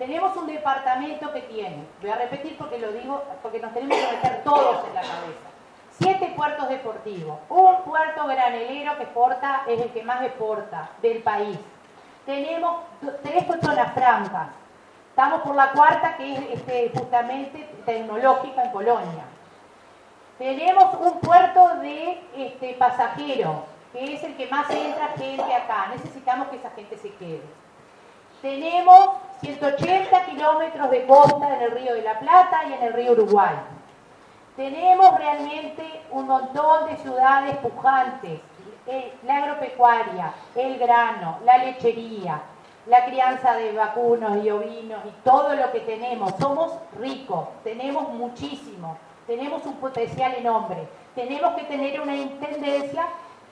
Tenemos un departamento que tiene, voy a repetir porque lo digo, porque nos tenemos que meter todos en la cabeza. Siete puertos deportivos, un puerto granelero que exporta, es el que más exporta del país. Tenemos tres zonas francas. Estamos por la cuarta, que es este, justamente tecnológica en Colonia. Tenemos un puerto de este, pasajeros, que es el que más entra gente acá. Necesitamos que esa gente se quede. Tenemos 180 kilómetros de costa en el río de la Plata y en el río Uruguay. Tenemos realmente un montón de ciudades pujantes, eh, la agropecuaria, el grano, la lechería, la crianza de vacunos y ovinos y todo lo que tenemos. Somos ricos, tenemos muchísimo, tenemos un potencial enorme. Tenemos que tener una intendencia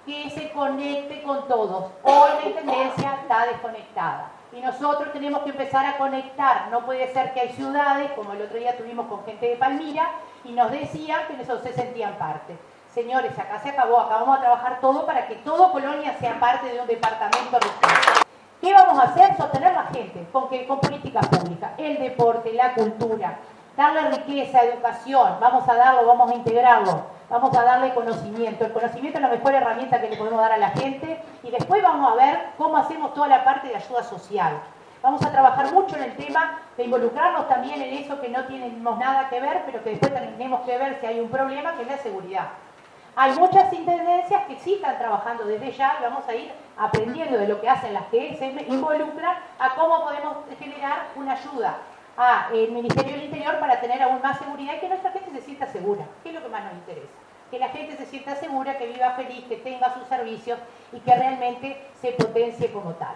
que se conecte con todos. Hoy la intendencia está desconectada y nosotros tenemos que empezar a conectar. No puede ser que hay ciudades, como el otro día tuvimos con gente de Palmira, y nos decían que no se sentían parte. Señores, acá se acabó, acá vamos a trabajar todo para que todo Colonia sea parte de un departamento regional. ¿Qué vamos a hacer? Sostener la gente con, con políticas públicas, el deporte, la cultura, darle riqueza, educación, vamos a darlo, vamos a integrarlo, vamos a darle conocimiento. El conocimiento es la mejor herramienta que le podemos dar a la gente y después vamos a ver cómo hacemos toda la parte de ayuda social. Vamos a trabajar mucho en el tema de involucrarnos también en eso que no tenemos nada que ver, pero que después tenemos que ver si hay un problema, que es la seguridad. Hay muchas intendencias que sí están trabajando desde ya y vamos a ir aprendiendo de lo que hacen las que se involucran a cómo podemos generar una ayuda al Ministerio del Interior para tener aún más seguridad y que nuestra gente se sienta segura, que es lo que más nos interesa. Que la gente se sienta segura, que viva feliz, que tenga sus servicios y que realmente se potencie como tal.